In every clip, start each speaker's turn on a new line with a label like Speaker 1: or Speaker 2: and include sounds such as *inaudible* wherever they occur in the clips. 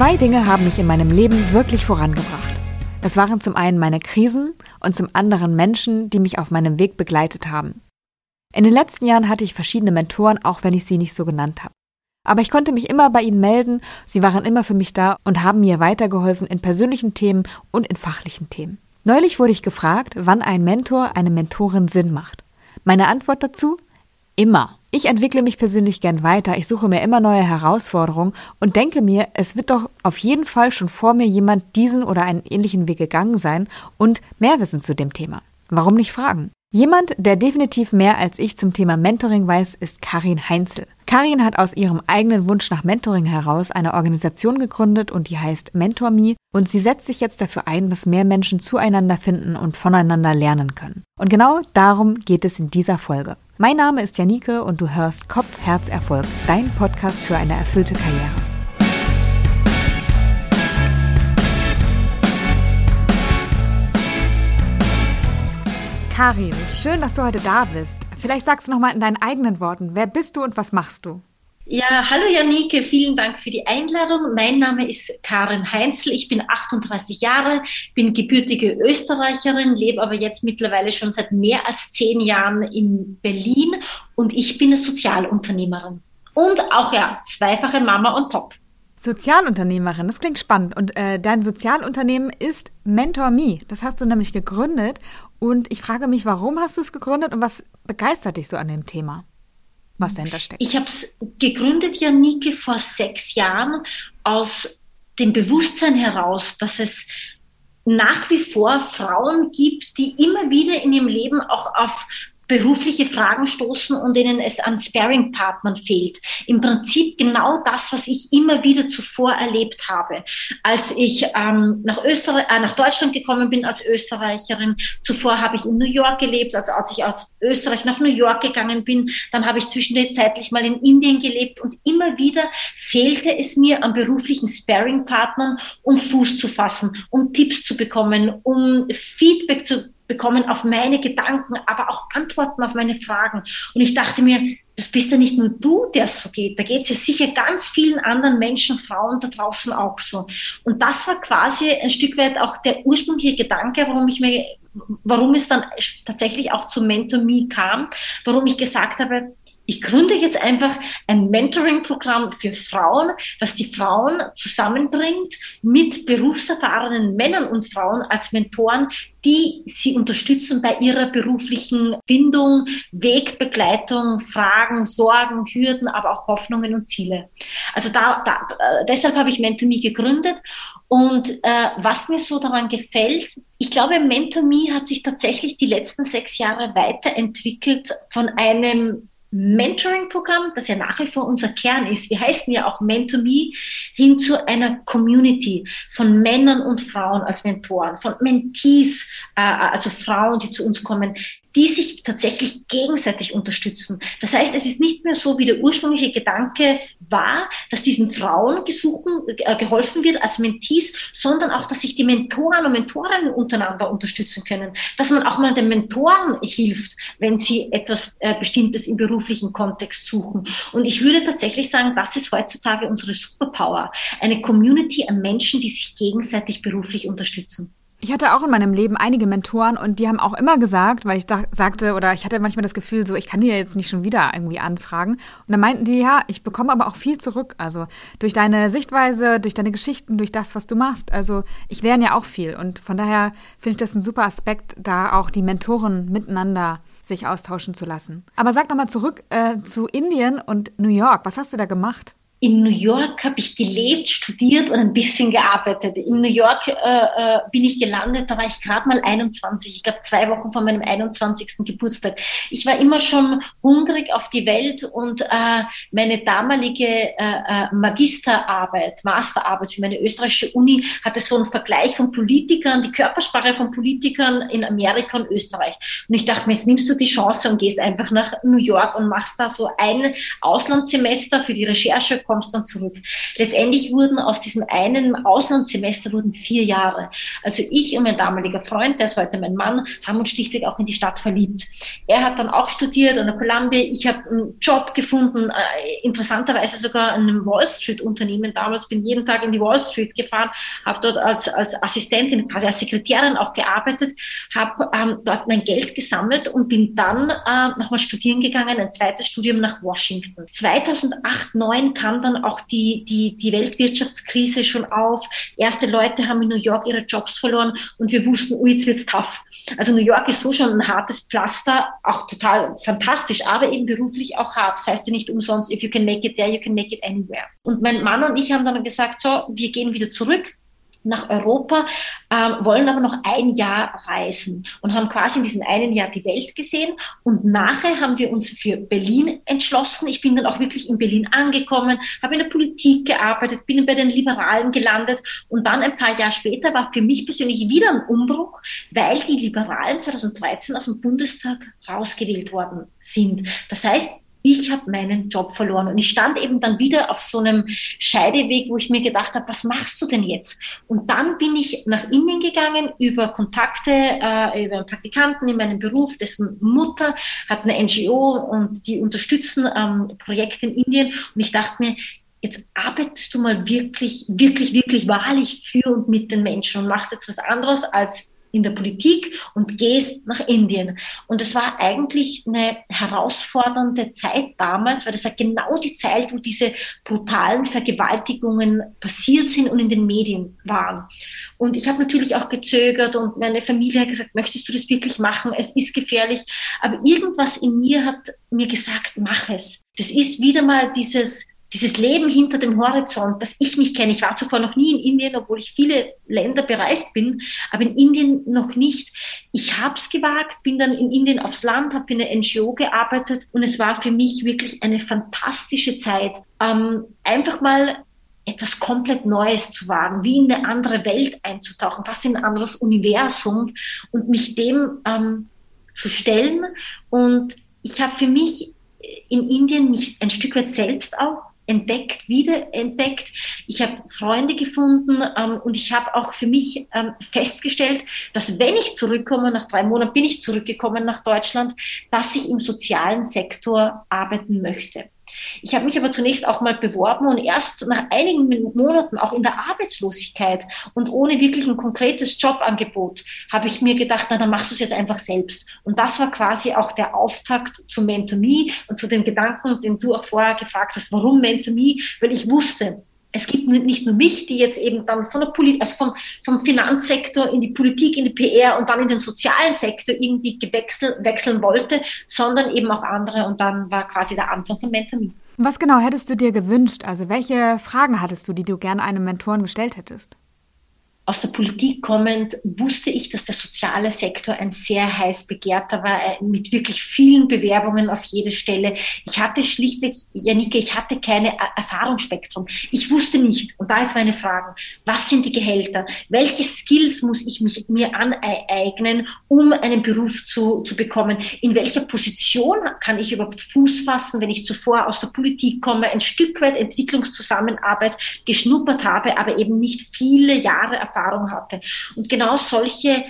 Speaker 1: Zwei Dinge haben mich in meinem Leben wirklich vorangebracht. Das waren zum einen meine Krisen und zum anderen Menschen, die mich auf meinem Weg begleitet haben. In den letzten Jahren hatte ich verschiedene Mentoren, auch wenn ich sie nicht so genannt habe. Aber ich konnte mich immer bei ihnen melden, sie waren immer für mich da und haben mir weitergeholfen in persönlichen Themen und in fachlichen Themen. Neulich wurde ich gefragt, wann ein Mentor, eine Mentorin Sinn macht. Meine Antwort dazu? Immer. Ich entwickle mich persönlich gern weiter, ich suche mir immer neue Herausforderungen und denke mir, es wird doch auf jeden Fall schon vor mir jemand diesen oder einen ähnlichen Weg gegangen sein und mehr wissen zu dem Thema. Warum nicht fragen? Jemand, der definitiv mehr als ich zum Thema Mentoring weiß, ist Karin Heinzel. Karin hat aus ihrem eigenen Wunsch nach Mentoring heraus eine Organisation gegründet und die heißt MentorMe und sie setzt sich jetzt dafür ein, dass mehr Menschen zueinander finden und voneinander lernen können. Und genau darum geht es in dieser Folge. Mein Name ist Janike und du hörst Kopf, Herz, Erfolg, dein Podcast für eine erfüllte Karriere. Karin, schön, dass du heute da bist. Vielleicht sagst du noch mal in deinen eigenen Worten, wer bist du und was machst du?
Speaker 2: Ja, hallo Janike, vielen Dank für die Einladung. Mein Name ist Karin Heinzel, ich bin 38 Jahre, bin gebürtige Österreicherin, lebe aber jetzt mittlerweile schon seit mehr als zehn Jahren in Berlin und ich bin eine Sozialunternehmerin und auch ja, zweifache Mama on top.
Speaker 1: Sozialunternehmerin, das klingt spannend. Und äh, dein Sozialunternehmen ist Mentor Me. Das hast du nämlich gegründet. Und ich frage mich, warum hast du es gegründet und was begeistert dich so an dem Thema? Was dahinter steckt?
Speaker 2: Ich habe es gegründet, Janike, vor sechs Jahren aus dem Bewusstsein heraus, dass es nach wie vor Frauen gibt, die immer wieder in ihrem Leben auch auf berufliche Fragen stoßen und denen es an Sparing-Partnern fehlt. Im Prinzip genau das, was ich immer wieder zuvor erlebt habe. Als ich ähm, nach, Österreich, äh, nach Deutschland gekommen bin als Österreicherin, zuvor habe ich in New York gelebt, also als ich aus Österreich nach New York gegangen bin, dann habe ich zwischenzeitlich mal in Indien gelebt und immer wieder fehlte es mir an beruflichen Sparing-Partnern, um Fuß zu fassen, um Tipps zu bekommen, um Feedback zu bekommen auf meine Gedanken, aber auch Antworten auf meine Fragen. Und ich dachte mir, das bist ja nicht nur du, der es so geht. Da geht es ja sicher ganz vielen anderen Menschen, Frauen da draußen auch so. Und das war quasi ein Stück weit auch der ursprüngliche Gedanke, warum ich mir, warum es dann tatsächlich auch zu Mentor Me kam, warum ich gesagt habe, ich gründe jetzt einfach ein Mentoring-Programm für Frauen, was die Frauen zusammenbringt mit berufserfahrenen Männern und Frauen als Mentoren, die sie unterstützen bei ihrer beruflichen Findung, Wegbegleitung, Fragen, Sorgen, Hürden, aber auch Hoffnungen und Ziele. Also da, da äh, deshalb habe ich MentorMe gegründet. Und äh, was mir so daran gefällt, ich glaube, MentorMe hat sich tatsächlich die letzten sechs Jahre weiterentwickelt von einem Mentoring-Programm, das ja nach wie vor unser Kern ist, wir heißen ja auch Mentor Me, hin zu einer Community von Männern und Frauen als Mentoren, von Mentees, äh, also Frauen, die zu uns kommen, die sich tatsächlich gegenseitig unterstützen. Das heißt, es ist nicht mehr so, wie der ursprüngliche Gedanke war, dass diesen Frauen gesuchen, äh, geholfen wird als Mentees, sondern auch, dass sich die Mentoren und Mentorinnen untereinander unterstützen können, dass man auch mal den Mentoren hilft, wenn sie etwas äh, Bestimmtes im beruflichen Kontext suchen. Und ich würde tatsächlich sagen, das ist heutzutage unsere Superpower. Eine Community an Menschen, die sich gegenseitig beruflich unterstützen.
Speaker 1: Ich hatte auch in meinem Leben einige Mentoren und die haben auch immer gesagt, weil ich da sagte oder ich hatte manchmal das Gefühl, so ich kann die ja jetzt nicht schon wieder irgendwie anfragen. Und dann meinten die, ja, ich bekomme aber auch viel zurück. Also durch deine Sichtweise, durch deine Geschichten, durch das, was du machst. Also ich lerne ja auch viel und von daher finde ich das ein super Aspekt, da auch die Mentoren miteinander sich austauschen zu lassen. Aber sag nochmal zurück äh, zu Indien und New York. Was hast du da gemacht?
Speaker 2: In New York habe ich gelebt, studiert und ein bisschen gearbeitet. In New York äh, äh, bin ich gelandet, da war ich gerade mal 21, ich glaube zwei Wochen vor meinem 21. Geburtstag. Ich war immer schon hungrig auf die Welt und äh, meine damalige äh, äh Magisterarbeit, Masterarbeit für meine österreichische Uni hatte so einen Vergleich von Politikern, die Körpersprache von Politikern in Amerika und Österreich. Und ich dachte mir, jetzt nimmst du die Chance und gehst einfach nach New York und machst da so ein Auslandssemester für die Recherche kommst dann zurück. Letztendlich wurden aus diesem einen Auslandssemester wurden vier Jahre. Also ich und mein damaliger Freund, der ist heute mein Mann, haben uns schlichtweg auch in die Stadt verliebt. Er hat dann auch studiert an der Columbia. Ich habe einen Job gefunden, äh, interessanterweise sogar an einem Wall Street Unternehmen. Damals bin jeden Tag in die Wall Street gefahren, habe dort als, als Assistentin, quasi als Sekretärin auch gearbeitet, habe ähm, dort mein Geld gesammelt und bin dann äh, nochmal studieren gegangen, ein zweites Studium nach Washington. 2008, 2009 kam dann auch die, die, die Weltwirtschaftskrise schon auf. Erste Leute haben in New York ihre Jobs verloren und wir wussten, oh, jetzt wird's tough. Also New York ist so schon ein hartes Pflaster, auch total fantastisch, aber eben beruflich auch hart. Das heißt ja nicht umsonst, if you can make it there, you can make it anywhere. Und mein Mann und ich haben dann gesagt, so, wir gehen wieder zurück nach Europa, ähm, wollen aber noch ein Jahr reisen und haben quasi in diesem einen Jahr die Welt gesehen. Und nachher haben wir uns für Berlin entschlossen. Ich bin dann auch wirklich in Berlin angekommen, habe in der Politik gearbeitet, bin bei den Liberalen gelandet. Und dann ein paar Jahre später war für mich persönlich wieder ein Umbruch, weil die Liberalen 2013 aus dem Bundestag rausgewählt worden sind. Das heißt, ich habe meinen Job verloren. Und ich stand eben dann wieder auf so einem Scheideweg, wo ich mir gedacht habe, was machst du denn jetzt? Und dann bin ich nach Indien gegangen über Kontakte, äh, über einen Praktikanten in meinem Beruf, dessen Mutter hat eine NGO und die unterstützen ähm, Projekte in Indien. Und ich dachte mir, jetzt arbeitest du mal wirklich, wirklich, wirklich wahrlich für und mit den Menschen und machst jetzt was anderes als in der Politik und gehst nach Indien. Und es war eigentlich eine herausfordernde Zeit damals, weil das war genau die Zeit, wo diese brutalen Vergewaltigungen passiert sind und in den Medien waren. Und ich habe natürlich auch gezögert und meine Familie hat gesagt, möchtest du das wirklich machen? Es ist gefährlich. Aber irgendwas in mir hat mir gesagt, mach es. Das ist wieder mal dieses dieses Leben hinter dem Horizont, das ich nicht kenne. Ich war zuvor noch nie in Indien, obwohl ich viele Länder bereist bin, aber in Indien noch nicht. Ich habe es gewagt, bin dann in Indien aufs Land, habe für eine NGO gearbeitet und es war für mich wirklich eine fantastische Zeit, ähm, einfach mal etwas komplett Neues zu wagen, wie in eine andere Welt einzutauchen, fast in ein anderes Universum und mich dem ähm, zu stellen. Und ich habe für mich in Indien mich ein Stück weit selbst auch entdeckt, wiederentdeckt. Ich habe Freunde gefunden ähm, und ich habe auch für mich ähm, festgestellt, dass wenn ich zurückkomme, nach drei Monaten bin ich zurückgekommen nach Deutschland, dass ich im sozialen Sektor arbeiten möchte. Ich habe mich aber zunächst auch mal beworben und erst nach einigen Monaten auch in der Arbeitslosigkeit und ohne wirklich ein konkretes Jobangebot habe ich mir gedacht, na, dann machst du es jetzt einfach selbst. Und das war quasi auch der Auftakt zu Mentomie und zu dem Gedanken, den du auch vorher gefragt hast, warum Mentomie? Weil ich wusste, es gibt nicht nur mich, die jetzt eben dann von der Polit also vom, vom Finanzsektor in die Politik, in die PR und dann in den sozialen Sektor irgendwie gewechselt, wechseln wollte, sondern eben auch andere. Und dann war quasi der Anfang von Mentoring.
Speaker 1: Was genau hättest du dir gewünscht? Also welche Fragen hattest du, die du gerne einem Mentoren gestellt hättest?
Speaker 2: Aus der Politik kommend wusste ich, dass der soziale Sektor ein sehr heiß begehrter war, äh, mit wirklich vielen Bewerbungen auf jede Stelle. Ich hatte schlichtweg, Janike, ich hatte keine Erfahrungsspektrum. Ich wusste nicht, und da ist meine Frage, was sind die Gehälter? Welche Skills muss ich mich, mir aneignen, um einen Beruf zu, zu bekommen? In welcher Position kann ich überhaupt Fuß fassen, wenn ich zuvor aus der Politik komme, ein Stück weit Entwicklungszusammenarbeit geschnuppert habe, aber eben nicht viele Jahre Erfahrung Erfahrung hatte. Und genau solche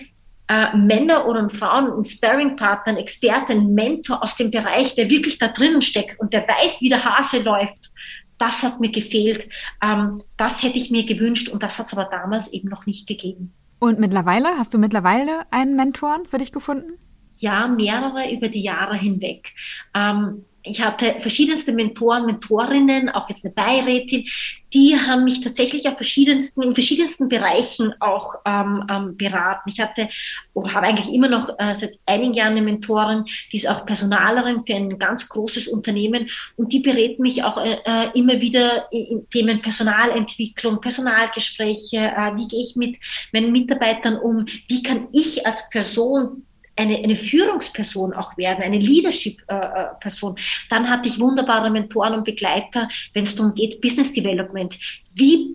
Speaker 2: äh, Männer oder Frauen, ein Sparring-Partner, ein Experte, ein Mentor aus dem Bereich, der wirklich da drinnen steckt und der weiß, wie der Hase läuft, das hat mir gefehlt. Ähm, das hätte ich mir gewünscht und das hat es aber damals eben noch nicht gegeben.
Speaker 1: Und mittlerweile, hast du mittlerweile einen Mentor für dich gefunden?
Speaker 2: Ja, mehrere über die Jahre hinweg. Ähm, ich hatte verschiedenste Mentoren, Mentorinnen, auch jetzt eine Beirätin, die haben mich tatsächlich auf verschiedensten, in verschiedensten Bereichen auch ähm, ähm, beraten. Ich hatte oder habe eigentlich immer noch äh, seit einigen Jahren eine Mentorin, die ist auch Personalerin für ein ganz großes Unternehmen und die berät mich auch äh, äh immer wieder in Themen Personalentwicklung, Personalgespräche, äh, wie gehe ich mit meinen Mitarbeitern um, wie kann ich als Person eine, eine Führungsperson auch werden, eine Leadership-Person. Äh, Dann hatte ich wunderbare Mentoren und Begleiter, wenn es darum geht, Business Development. Wie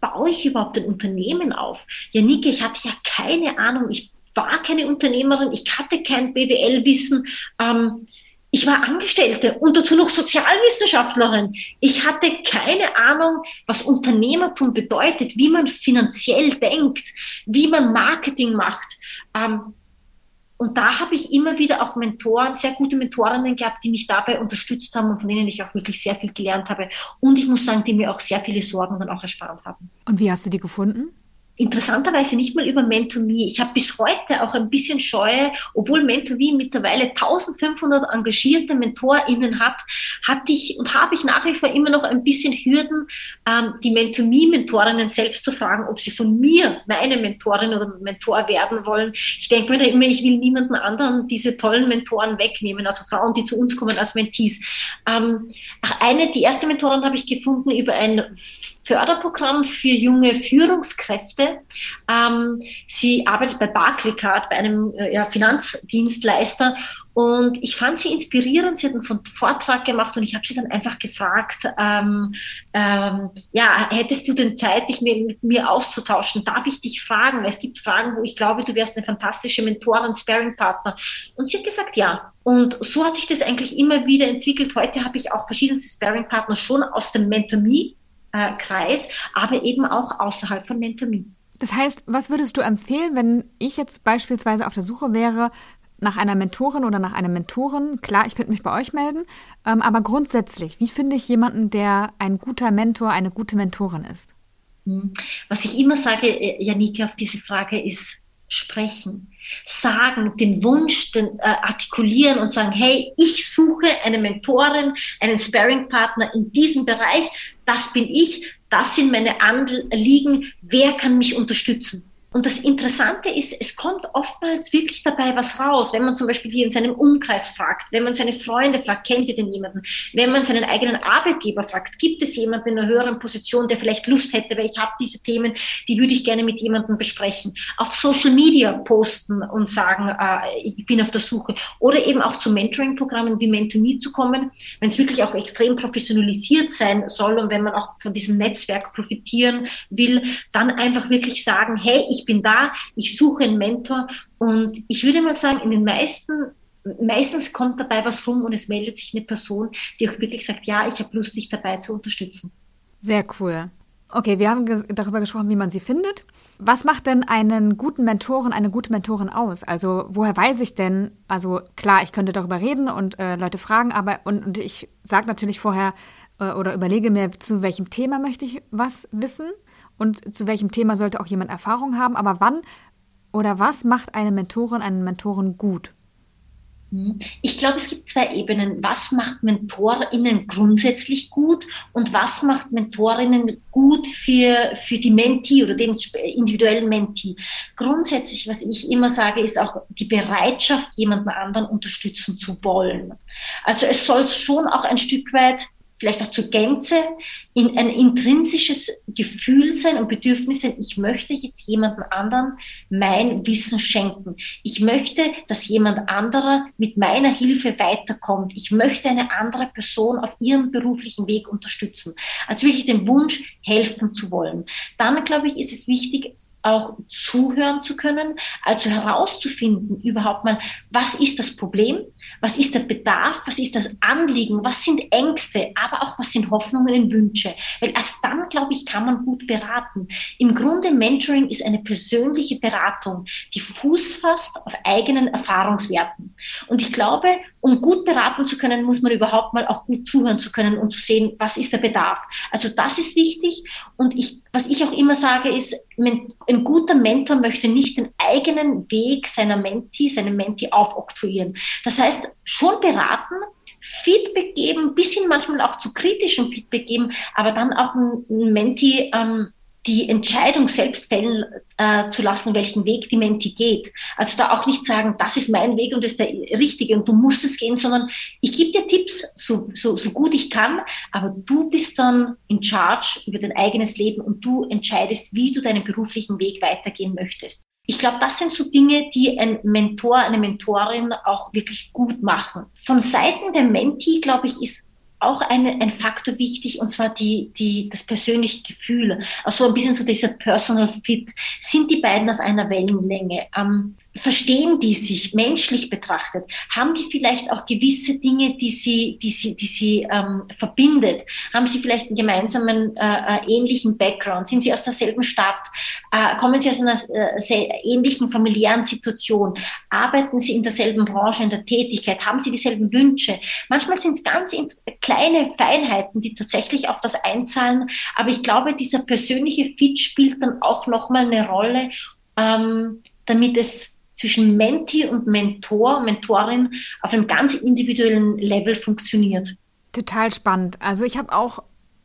Speaker 2: baue ich überhaupt ein Unternehmen auf? Ja, Nike, ich hatte ja keine Ahnung. Ich war keine Unternehmerin. Ich hatte kein BWL-Wissen. Ähm, ich war Angestellte und dazu noch Sozialwissenschaftlerin. Ich hatte keine Ahnung, was Unternehmertum bedeutet, wie man finanziell denkt, wie man Marketing macht. Ähm, und da habe ich immer wieder auch Mentoren, sehr gute Mentorinnen gehabt, die mich dabei unterstützt haben und von denen ich auch wirklich sehr viel gelernt habe. Und ich muss sagen, die mir auch sehr viele Sorgen dann auch erspart haben.
Speaker 1: Und wie hast du die gefunden?
Speaker 2: Interessanterweise nicht mal über MentorMe. Ich habe bis heute auch ein bisschen Scheue, obwohl MentorMe mittlerweile 1500 engagierte MentorInnen hat, hatte ich und habe ich nach wie vor immer noch ein bisschen Hürden, ähm, die MentorMe-Mentorinnen selbst zu fragen, ob sie von mir meine Mentorin oder Mentor werden wollen. Ich denke mir da immer, ich will niemanden anderen diese tollen Mentoren wegnehmen, also Frauen, die zu uns kommen als Mentees. Ähm, eine, die erste Mentorin habe ich gefunden über ein Förderprogramm für junge Führungskräfte. Ähm, sie arbeitet bei Barclaycard, bei einem äh, Finanzdienstleister. Und ich fand sie inspirierend. Sie hat einen Vortrag gemacht und ich habe sie dann einfach gefragt, ähm, ähm, ja, hättest du denn Zeit, dich mit, mit, mir auszutauschen? Darf ich dich fragen? Es gibt Fragen, wo ich glaube, du wärst eine fantastische Mentorin, Sparing-Partner. Und sie hat gesagt, ja. Und so hat sich das eigentlich immer wieder entwickelt. Heute habe ich auch verschiedene Sparing-Partner schon aus dem Mentor-Me äh, Kreis, aber eben auch außerhalb von MentorMe.
Speaker 1: Das heißt, was würdest du empfehlen, wenn ich jetzt beispielsweise auf der Suche wäre nach einer Mentorin oder nach einem Mentoren? Klar, ich könnte mich bei euch melden, ähm, aber grundsätzlich, wie finde ich jemanden, der ein guter Mentor, eine gute Mentorin ist?
Speaker 2: Hm. Was ich immer sage, äh, Janike, auf diese Frage ist sprechen, sagen, den Wunsch den, äh, artikulieren und sagen, hey, ich suche eine Mentorin, einen Sparing-Partner in diesem Bereich, das bin ich, das sind meine Anliegen, wer kann mich unterstützen? Und das Interessante ist, es kommt oftmals wirklich dabei was raus, wenn man zum Beispiel hier in seinem Umkreis fragt, wenn man seine Freunde fragt, kennt ihr denn jemanden? Wenn man seinen eigenen Arbeitgeber fragt, gibt es jemanden in einer höheren Position, der vielleicht Lust hätte, weil ich habe diese Themen, die würde ich gerne mit jemandem besprechen. Auf Social Media posten und sagen, äh, ich bin auf der Suche. Oder eben auch zu Mentoring-Programmen wie MentorMe zu kommen, wenn es wirklich auch extrem professionalisiert sein soll und wenn man auch von diesem Netzwerk profitieren will, dann einfach wirklich sagen, hey, ich bin da, ich suche einen Mentor und ich würde mal sagen, in den meisten meistens kommt dabei was rum und es meldet sich eine Person, die auch wirklich sagt, ja, ich habe Lust, dich dabei zu unterstützen.
Speaker 1: Sehr cool. Okay, wir haben ge darüber gesprochen, wie man sie findet. Was macht denn einen guten Mentoren, eine gute Mentorin aus? Also woher weiß ich denn, also klar, ich könnte darüber reden und äh, Leute fragen, aber und, und ich sage natürlich vorher äh, oder überlege mir, zu welchem Thema möchte ich was wissen und zu welchem Thema sollte auch jemand Erfahrung haben, aber wann oder was macht eine Mentorin, einen Mentoren gut?
Speaker 2: Hm. Ich glaube, es gibt zwei Ebenen. Was macht MentorInnen grundsätzlich gut und was macht MentorInnen gut für, für die Mentee oder den individuellen Mentee? Grundsätzlich, was ich immer sage, ist auch die Bereitschaft, jemanden anderen unterstützen zu wollen. Also es soll schon auch ein Stück weit vielleicht auch zur Gänze in ein intrinsisches Gefühl sein und Bedürfnis sein, ich möchte jetzt jemanden anderen mein Wissen schenken. Ich möchte, dass jemand anderer mit meiner Hilfe weiterkommt. Ich möchte eine andere Person auf ihrem beruflichen Weg unterstützen. Also wirklich den Wunsch, helfen zu wollen. Dann, glaube ich, ist es wichtig, auch zuhören zu können, also herauszufinden überhaupt mal, was ist das Problem, was ist der Bedarf, was ist das Anliegen, was sind Ängste, aber auch was sind Hoffnungen und Wünsche. Weil erst dann, glaube ich, kann man gut beraten. Im Grunde Mentoring ist eine persönliche Beratung, die Fuß fasst auf eigenen Erfahrungswerten. Und ich glaube, um gut beraten zu können, muss man überhaupt mal auch gut zuhören zu können und zu sehen, was ist der Bedarf. Also das ist wichtig. Und ich, was ich auch immer sage, ist, ein guter Mentor möchte nicht den eigenen Weg seiner Mentee, seinem Mentee aufoktroyieren. Das heißt, schon beraten, Feedback geben, bisschen manchmal auch zu kritischem Feedback geben, aber dann auch ein Mentee ähm, die Entscheidung selbst fällen äh, zu lassen, welchen Weg die Menti geht. Also da auch nicht sagen, das ist mein Weg und das ist der richtige und du musst es gehen, sondern ich gebe dir Tipps, so, so, so gut ich kann, aber du bist dann in charge über dein eigenes Leben und du entscheidest, wie du deinen beruflichen Weg weitergehen möchtest. Ich glaube, das sind so Dinge, die ein Mentor, eine Mentorin auch wirklich gut machen. Von Seiten der Menti, glaube ich, ist auch eine, ein Faktor wichtig, und zwar die, die, das persönliche Gefühl. Also ein bisschen so dieser Personal Fit. Sind die beiden auf einer Wellenlänge? Ähm, verstehen die sich menschlich betrachtet? Haben die vielleicht auch gewisse Dinge, die sie, die sie, die sie ähm, verbindet? Haben sie vielleicht einen gemeinsamen äh, äh, ähnlichen Background? Sind sie aus derselben Stadt? Äh, kommen sie aus einer äh, ähnlichen familiären Situation? Arbeiten sie in derselben Branche, in der Tätigkeit? Haben sie dieselben Wünsche? Manchmal sind es ganz kleine Feinheiten, die tatsächlich auf das einzahlen. Aber ich glaube, dieser persönliche Fit spielt dann auch nochmal eine Rolle, ähm, damit es zwischen Menti und Mentor, Mentorin auf einem ganz individuellen Level funktioniert.
Speaker 1: Total spannend. Also ich habe auch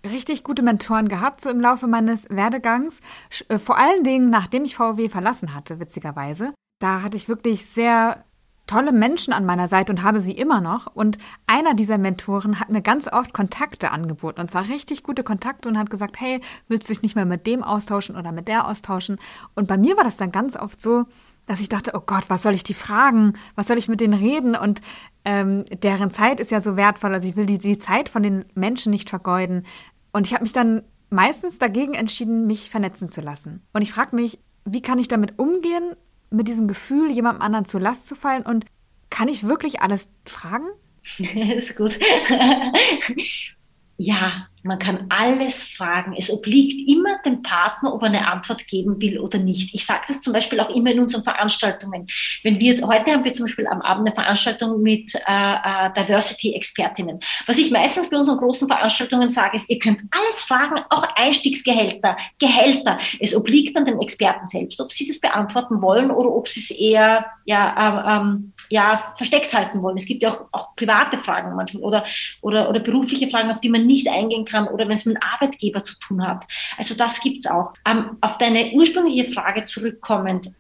Speaker 1: richtig gute Mentoren gehabt, so im Laufe meines Werdegangs. Äh, vor allen Dingen, nachdem ich VW verlassen hatte, witzigerweise. Da hatte ich wirklich sehr tolle Menschen an meiner Seite und habe sie immer noch. Und einer dieser Mentoren hat mir ganz oft Kontakte angeboten. Und zwar richtig gute Kontakte und hat gesagt, hey, willst du dich nicht mehr mit dem austauschen oder mit der austauschen? Und bei mir war das dann ganz oft so, dass ich dachte, oh Gott, was soll ich die fragen? Was soll ich mit denen reden? Und ähm, deren Zeit ist ja so wertvoll. Also ich will die, die Zeit von den Menschen nicht vergeuden. Und ich habe mich dann meistens dagegen entschieden, mich vernetzen zu lassen. Und ich frage mich, wie kann ich damit umgehen, mit diesem Gefühl, jemandem anderen zur Last zu fallen? Und kann ich wirklich alles fragen? *laughs*
Speaker 2: ist gut. *laughs* ja, man kann alles fragen. Es obliegt immer dem Partner, ob er eine Antwort geben will oder nicht. Ich sage das zum Beispiel auch immer in unseren Veranstaltungen. Wenn wir, heute haben wir zum Beispiel am Abend eine Veranstaltung mit äh, äh, Diversity-Expertinnen. Was ich meistens bei unseren großen Veranstaltungen sage, ist, ihr könnt alles fragen, auch Einstiegsgehälter, Gehälter. Es obliegt an den Experten selbst, ob sie das beantworten wollen oder ob sie es eher ja, äh, ähm, ja, versteckt halten wollen. Es gibt ja auch, auch private Fragen manchmal oder, oder, oder berufliche Fragen, auf die man nicht eingehen kann oder wenn es mit einem Arbeitgeber zu tun hat. Also das gibt es auch. Ähm, auf deine ursprüngliche Frage zurückkommend,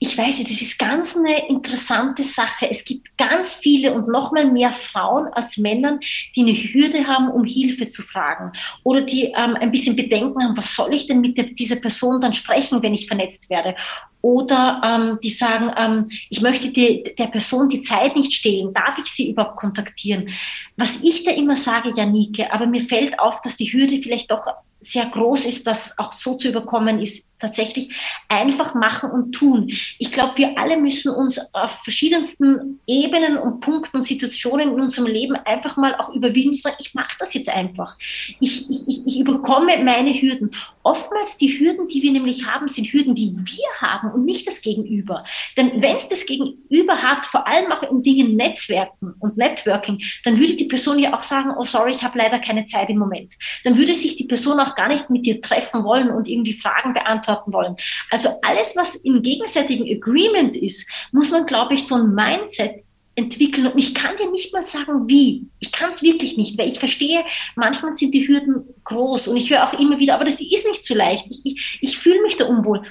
Speaker 2: ich weiß nicht, das ist ganz eine interessante Sache. Es gibt ganz viele und noch mal mehr Frauen als Männern, die eine Hürde haben, um Hilfe zu fragen oder die ähm, ein bisschen Bedenken haben, was soll ich denn mit der, dieser Person dann sprechen, wenn ich vernetzt werde? Oder ähm, die sagen, ähm, ich möchte die, der Person die Zeit nicht stehlen, darf ich sie überhaupt kontaktieren? Was ich da immer sage, Janike, aber mir fällt auf, dass die Hürde vielleicht doch sehr groß ist, das auch so zu überkommen, ist tatsächlich einfach machen und tun. Ich glaube, wir alle müssen uns auf verschiedensten Ebenen und Punkten und Situationen in unserem Leben einfach mal auch überwinden und sagen, ich mache das jetzt einfach. Ich, ich, ich, ich überkomme meine Hürden. Oftmals die Hürden, die wir nämlich haben, sind Hürden, die wir haben und nicht das Gegenüber. Denn wenn es das Gegenüber hat, vor allem auch in Dingen Netzwerken und Networking, dann würde die Person ja auch sagen, oh sorry, ich habe leider keine Zeit im Moment. Dann würde sich die Person auch gar nicht mit dir treffen wollen und irgendwie Fragen beantworten beantworten wollen. Also alles, was im gegenseitigen Agreement ist, muss man, glaube ich, so ein Mindset entwickeln. Und ich kann dir nicht mal sagen, wie. Ich kann es wirklich nicht, weil ich verstehe, manchmal sind die Hürden groß und ich höre auch immer wieder, aber das ist nicht so leicht. Ich, ich, ich fühle mich da unwohl.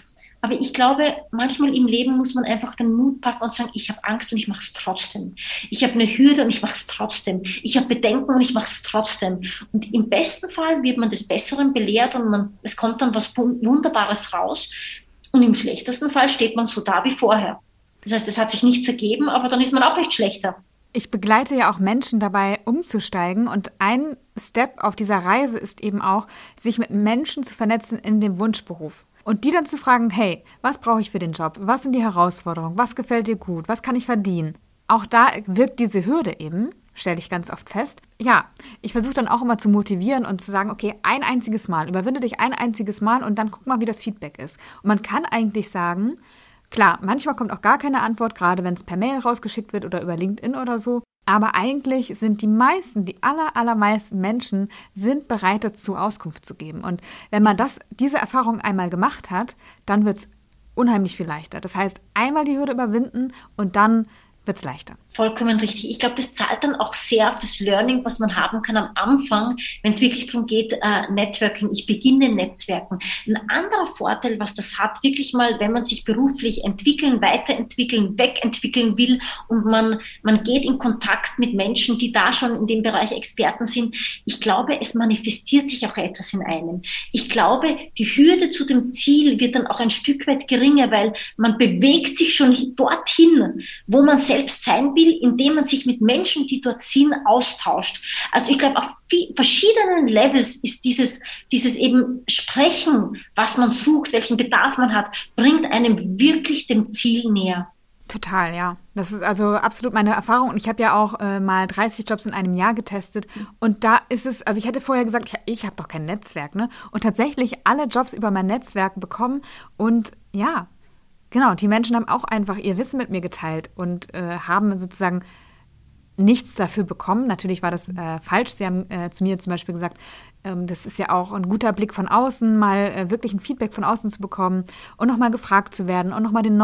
Speaker 2: Aber ich glaube, manchmal im Leben muss man einfach den Mut packen und sagen, ich habe Angst und ich mache es trotzdem. Ich habe eine Hürde und ich mache es trotzdem. Ich habe Bedenken und ich mache es trotzdem. Und im besten Fall wird man des Besseren belehrt und man, es kommt dann was Wunderbares raus. Und im schlechtesten Fall steht man so da wie vorher. Das heißt, es hat sich nichts ergeben, aber dann ist man auch nicht schlechter.
Speaker 1: Ich begleite ja auch Menschen dabei, umzusteigen. Und ein Step auf dieser Reise ist eben auch, sich mit Menschen zu vernetzen in dem Wunschberuf. Und die dann zu fragen, hey, was brauche ich für den Job? Was sind die Herausforderungen? Was gefällt dir gut? Was kann ich verdienen? Auch da wirkt diese Hürde eben, stelle ich ganz oft fest. Ja, ich versuche dann auch immer zu motivieren und zu sagen, okay, ein einziges Mal, überwinde dich ein einziges Mal und dann guck mal, wie das Feedback ist. Und man kann eigentlich sagen, klar, manchmal kommt auch gar keine Antwort, gerade wenn es per Mail rausgeschickt wird oder über LinkedIn oder so. Aber eigentlich sind die meisten, die aller, allermeisten Menschen sind bereit dazu, Auskunft zu geben. Und wenn man das, diese Erfahrung einmal gemacht hat, dann wird es unheimlich viel leichter. Das heißt, einmal die Hürde überwinden und dann wird es leichter.
Speaker 2: Vollkommen richtig. Ich glaube, das zahlt dann auch sehr auf das Learning, was man haben kann am Anfang, wenn es wirklich darum geht, äh, Networking. Ich beginne Netzwerken. Ein anderer Vorteil, was das hat, wirklich mal, wenn man sich beruflich entwickeln, weiterentwickeln, wegentwickeln will und man, man geht in Kontakt mit Menschen, die da schon in dem Bereich Experten sind. Ich glaube, es manifestiert sich auch etwas in einem. Ich glaube, die Hürde zu dem Ziel wird dann auch ein Stück weit geringer, weil man bewegt sich schon dorthin, wo man selbst sein will, indem man sich mit Menschen, die dort sind, austauscht. Also ich glaube, auf verschiedenen Levels ist dieses, dieses eben Sprechen, was man sucht, welchen Bedarf man hat, bringt einem wirklich dem Ziel näher.
Speaker 1: Total, ja. Das ist also absolut meine Erfahrung. Und ich habe ja auch äh, mal 30 Jobs in einem Jahr getestet. Und da ist es, also ich hätte vorher gesagt, ich, ich habe doch kein Netzwerk, ne? Und tatsächlich alle Jobs über mein Netzwerk bekommen. Und ja, genau, die Menschen haben auch einfach ihr Wissen mit mir geteilt und äh, haben sozusagen nichts dafür bekommen. Natürlich war das äh, falsch. Sie haben äh, zu mir zum Beispiel gesagt, ähm, das ist ja auch ein guter Blick von außen, mal äh, wirklich ein Feedback von außen zu bekommen und nochmal gefragt zu werden und nochmal den,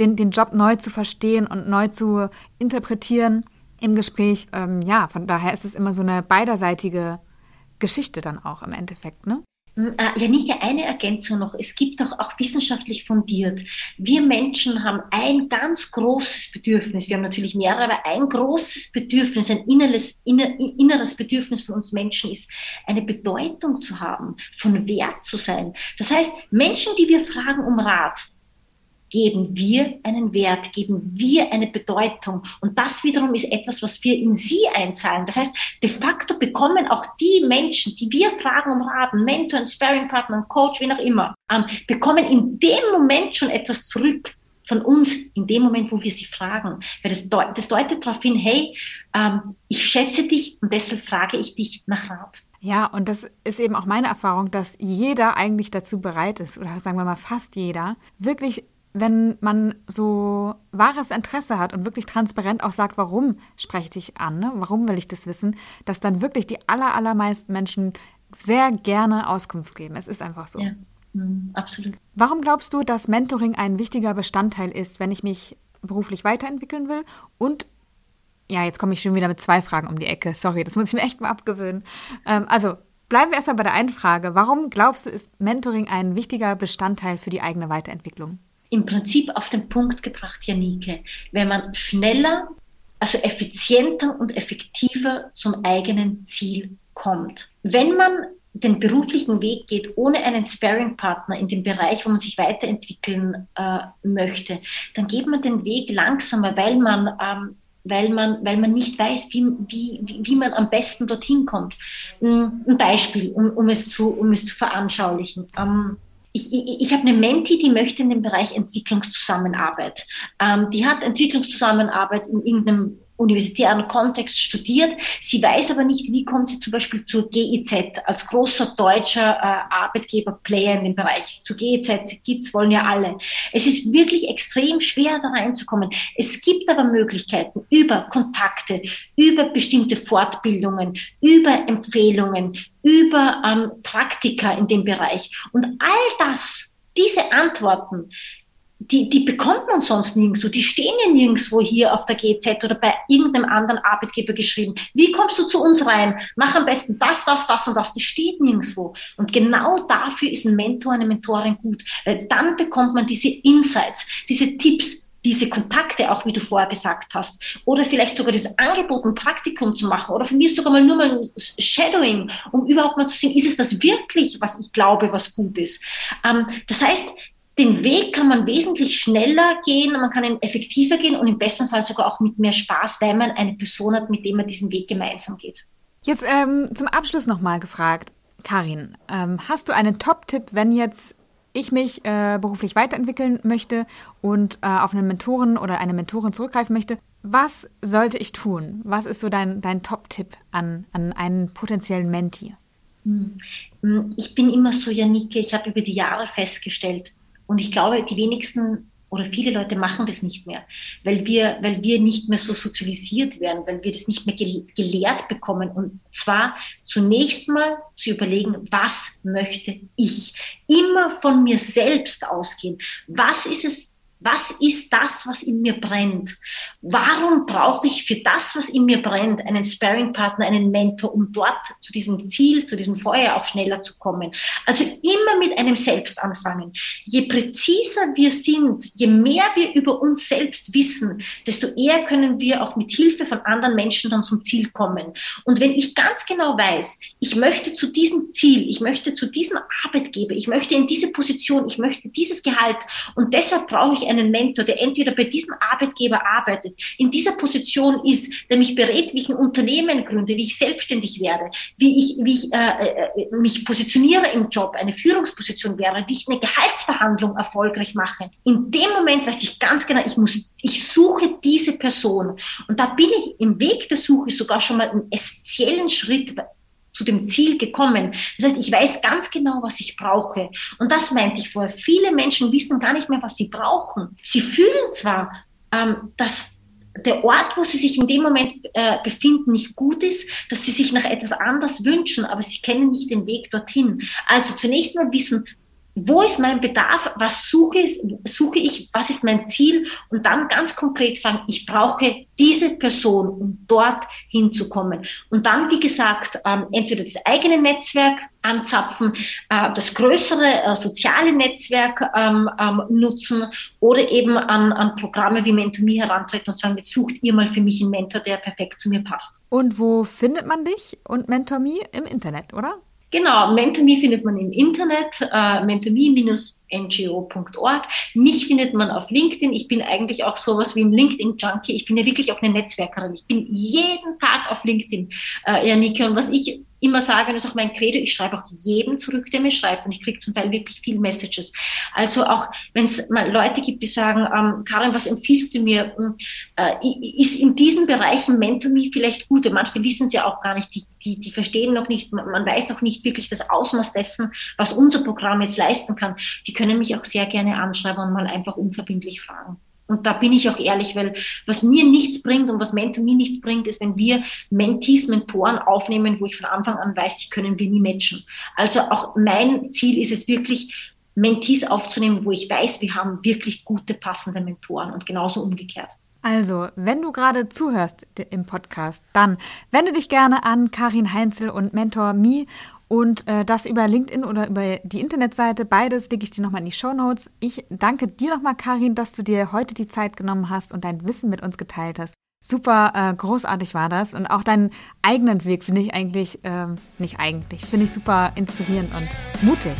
Speaker 1: den, den Job neu zu verstehen und neu zu interpretieren im Gespräch. Ähm, ja, von daher ist es immer so eine beiderseitige Geschichte dann auch im Endeffekt, ne?
Speaker 2: Äh, Janike, eine Ergänzung noch. Es gibt doch auch wissenschaftlich fundiert. Wir Menschen haben ein ganz großes Bedürfnis. Wir haben natürlich mehrere, aber ein großes Bedürfnis, ein inneres, inner, inneres Bedürfnis von uns Menschen ist, eine Bedeutung zu haben, von Wert zu sein. Das heißt, Menschen, die wir fragen um Rat, geben wir einen Wert, geben wir eine Bedeutung. Und das wiederum ist etwas, was wir in sie einzahlen. Das heißt, de facto bekommen auch die Menschen, die wir fragen um Rat, Mentor, Sparringpartner, Coach, wie auch immer, ähm, bekommen in dem Moment schon etwas zurück von uns, in dem Moment, wo wir sie fragen. Weil das, deut das deutet darauf hin, hey, ähm, ich schätze dich und deshalb frage ich dich nach Rat.
Speaker 1: Ja, und das ist eben auch meine Erfahrung, dass jeder eigentlich dazu bereit ist, oder sagen wir mal fast jeder, wirklich wenn man so wahres Interesse hat und wirklich transparent auch sagt, warum spreche ich dich an, ne? warum will ich das wissen, dass dann wirklich die aller, allermeisten Menschen sehr gerne Auskunft geben. Es ist einfach so.
Speaker 2: Ja, mhm, absolut.
Speaker 1: Warum glaubst du, dass Mentoring ein wichtiger Bestandteil ist, wenn ich mich beruflich weiterentwickeln will? Und ja, jetzt komme ich schon wieder mit zwei Fragen um die Ecke. Sorry, das muss ich mir echt mal abgewöhnen. Ähm, also bleiben wir erstmal bei der einen Frage. Warum glaubst du, ist Mentoring ein wichtiger Bestandteil für die eigene Weiterentwicklung?
Speaker 2: Im Prinzip auf den Punkt gebracht, Janike. Wenn man schneller, also effizienter und effektiver zum eigenen Ziel kommt. Wenn man den beruflichen Weg geht ohne einen Sparing-Partner in dem Bereich, wo man sich weiterentwickeln äh, möchte, dann geht man den Weg langsamer, weil man, ähm, weil man, weil man nicht weiß, wie, wie, wie man am besten dorthin kommt. Ein Beispiel, um, um, es, zu, um es zu veranschaulichen. Ähm, ich, ich, ich habe eine Menti, die möchte in dem Bereich Entwicklungszusammenarbeit. Ähm, die hat Entwicklungszusammenarbeit in irgendeinem universitären Kontext studiert. Sie weiß aber nicht, wie kommt sie zum Beispiel zur GIZ als großer deutscher äh, Arbeitgeber, Player in dem Bereich. Zur GIZ gibt's, wollen ja alle. Es ist wirklich extrem schwer, da reinzukommen. Es gibt aber Möglichkeiten über Kontakte, über bestimmte Fortbildungen, über Empfehlungen, über ähm, Praktika in dem Bereich. Und all das, diese Antworten, die, die bekommt man sonst nirgendwo. Die stehen ja nirgendwo hier auf der GZ oder bei irgendeinem anderen Arbeitgeber geschrieben. Wie kommst du zu uns rein? Mach am besten das, das, das und das. Das steht nirgendwo. Und genau dafür ist ein Mentor, eine Mentorin gut. Weil dann bekommt man diese Insights, diese Tipps, diese Kontakte, auch wie du vorher gesagt hast, oder vielleicht sogar dieses Angebot, ein Praktikum zu machen, oder für mich sogar mal nur mal ein Shadowing, um überhaupt mal zu sehen, ist es das wirklich, was ich glaube, was gut ist. Ähm, das heißt, den Weg kann man wesentlich schneller gehen, man kann ihn effektiver gehen und im besten Fall sogar auch mit mehr Spaß, weil man eine Person hat, mit dem man diesen Weg gemeinsam geht.
Speaker 1: Jetzt ähm, zum Abschluss nochmal gefragt, Karin, ähm, hast du einen Top-Tipp, wenn jetzt ich mich äh, beruflich weiterentwickeln möchte und äh, auf einen Mentoren oder eine Mentorin zurückgreifen möchte? Was sollte ich tun? Was ist so dein, dein Top-Tipp an, an einen potenziellen Menti?
Speaker 2: Hm. Hm, ich bin immer so, Janike, ich habe über die Jahre festgestellt, und ich glaube, die wenigsten oder viele Leute machen das nicht mehr, weil wir, weil wir nicht mehr so sozialisiert werden, weil wir das nicht mehr gelehrt bekommen. Und zwar zunächst mal zu überlegen, was möchte ich? Immer von mir selbst ausgehen. Was ist es, was ist das, was in mir brennt? Warum brauche ich für das, was in mir brennt, einen Sparring-Partner, einen Mentor, um dort zu diesem Ziel, zu diesem Feuer auch schneller zu kommen? Also immer mit einem Selbst anfangen. Je präziser wir sind, je mehr wir über uns selbst wissen, desto eher können wir auch mit Hilfe von anderen Menschen dann zum Ziel kommen. Und wenn ich ganz genau weiß, ich möchte zu diesem Ziel, ich möchte zu diesem Arbeitgeber, ich möchte in diese Position, ich möchte dieses Gehalt und deshalb brauche ich einen Mentor, der entweder bei diesem Arbeitgeber arbeitet, in dieser Position ist, der mich berät, wie ich ein Unternehmen gründe, wie ich selbstständig werde, wie ich, wie ich äh, äh, mich positioniere im Job, eine Führungsposition wäre, wie ich eine Gehaltsverhandlung erfolgreich mache. In dem Moment weiß ich ganz genau, ich muss, ich suche diese Person. Und da bin ich im Weg der Suche sogar schon mal einen essentiellen Schritt zu dem Ziel gekommen. Das heißt, ich weiß ganz genau, was ich brauche. Und das meinte ich vorher. Viele Menschen wissen gar nicht mehr, was sie brauchen. Sie fühlen zwar, ähm, dass der Ort, wo sie sich in dem Moment äh, befinden, nicht gut ist, dass sie sich nach etwas anders wünschen, aber sie kennen nicht den Weg dorthin. Also zunächst mal wissen, wo ist mein Bedarf, was suche ich, suche ich, was ist mein Ziel und dann ganz konkret fragen, ich brauche diese Person, um dort hinzukommen. Und dann, wie gesagt, ähm, entweder das eigene Netzwerk anzapfen, äh, das größere äh, soziale Netzwerk ähm, ähm, nutzen oder eben an, an Programme wie MentorMe herantreten und sagen, jetzt sucht ihr mal für mich einen Mentor, der perfekt zu mir passt.
Speaker 1: Und wo findet man dich und MentorMe im Internet, oder?
Speaker 2: Genau, MentorMe findet man im Internet, äh, mentorme-ngo.org. Mich findet man auf LinkedIn. Ich bin eigentlich auch sowas wie ein LinkedIn-Junkie. Ich bin ja wirklich auch eine Netzwerkerin. Ich bin jeden Tag auf LinkedIn, äh, Janike. Und was ich immer sage, das ist auch mein Credo, ich schreibe auch jedem zurück, der mir schreibt und ich kriege zum Teil wirklich viel Messages. Also auch wenn es mal Leute gibt, die sagen, ähm, Karin, was empfiehlst du mir? Hm, äh, ist in diesen Bereichen MentorMe vielleicht gut? Manche wissen es ja auch gar nicht, die, die, die verstehen noch nicht, man, man weiß noch nicht wirklich das Ausmaß dessen, was unser Programm jetzt leisten kann. Die können mich auch sehr gerne anschreiben und mal einfach unverbindlich fragen. Und da bin ich auch ehrlich, weil was mir nichts bringt und was Mentor mir nichts bringt, ist, wenn wir Mentees, Mentoren aufnehmen, wo ich von Anfang an weiß, die können wir nie matchen. Also auch mein Ziel ist es wirklich, Mentees aufzunehmen, wo ich weiß, wir haben wirklich gute, passende Mentoren und genauso umgekehrt.
Speaker 1: Also, wenn du gerade zuhörst im Podcast, dann wende dich gerne an Karin Heinzel und Mentor Me und äh, das über LinkedIn oder über die Internetseite. Beides lege ich dir nochmal in die Show Notes. Ich danke dir nochmal, Karin, dass du dir heute die Zeit genommen hast und dein Wissen mit uns geteilt hast. Super äh, großartig war das. Und auch deinen eigenen Weg finde ich eigentlich, äh, nicht eigentlich, finde ich super inspirierend und mutig.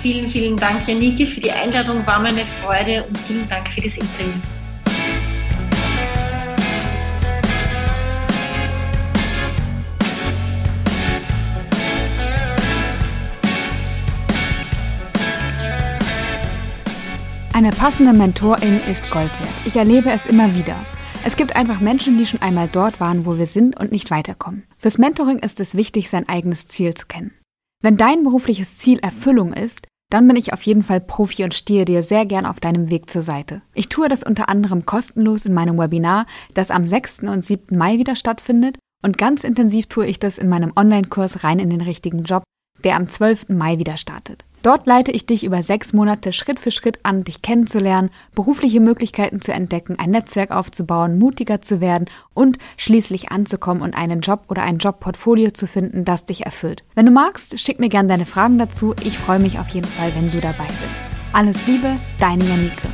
Speaker 2: Vielen, vielen Dank, Janike, für die Einladung. War meine Freude und vielen Dank für das Interview.
Speaker 1: Eine passende Mentorin ist Gold wert. Ich erlebe es immer wieder. Es gibt einfach Menschen, die schon einmal dort waren, wo wir sind und nicht weiterkommen. Fürs Mentoring ist es wichtig, sein eigenes Ziel zu kennen. Wenn dein berufliches Ziel Erfüllung ist, dann bin ich auf jeden Fall Profi und stehe dir sehr gern auf deinem Weg zur Seite. Ich tue das unter anderem kostenlos in meinem Webinar, das am 6. und 7. Mai wieder stattfindet und ganz intensiv tue ich das in meinem Online-Kurs rein in den richtigen Job, der am 12. Mai wieder startet. Dort leite ich dich über sechs Monate Schritt für Schritt an, dich kennenzulernen, berufliche Möglichkeiten zu entdecken, ein Netzwerk aufzubauen, mutiger zu werden und schließlich anzukommen und einen Job oder ein Jobportfolio zu finden, das dich erfüllt. Wenn du magst, schick mir gerne deine Fragen dazu. Ich freue mich auf jeden Fall, wenn du dabei bist. Alles Liebe, deine Janike.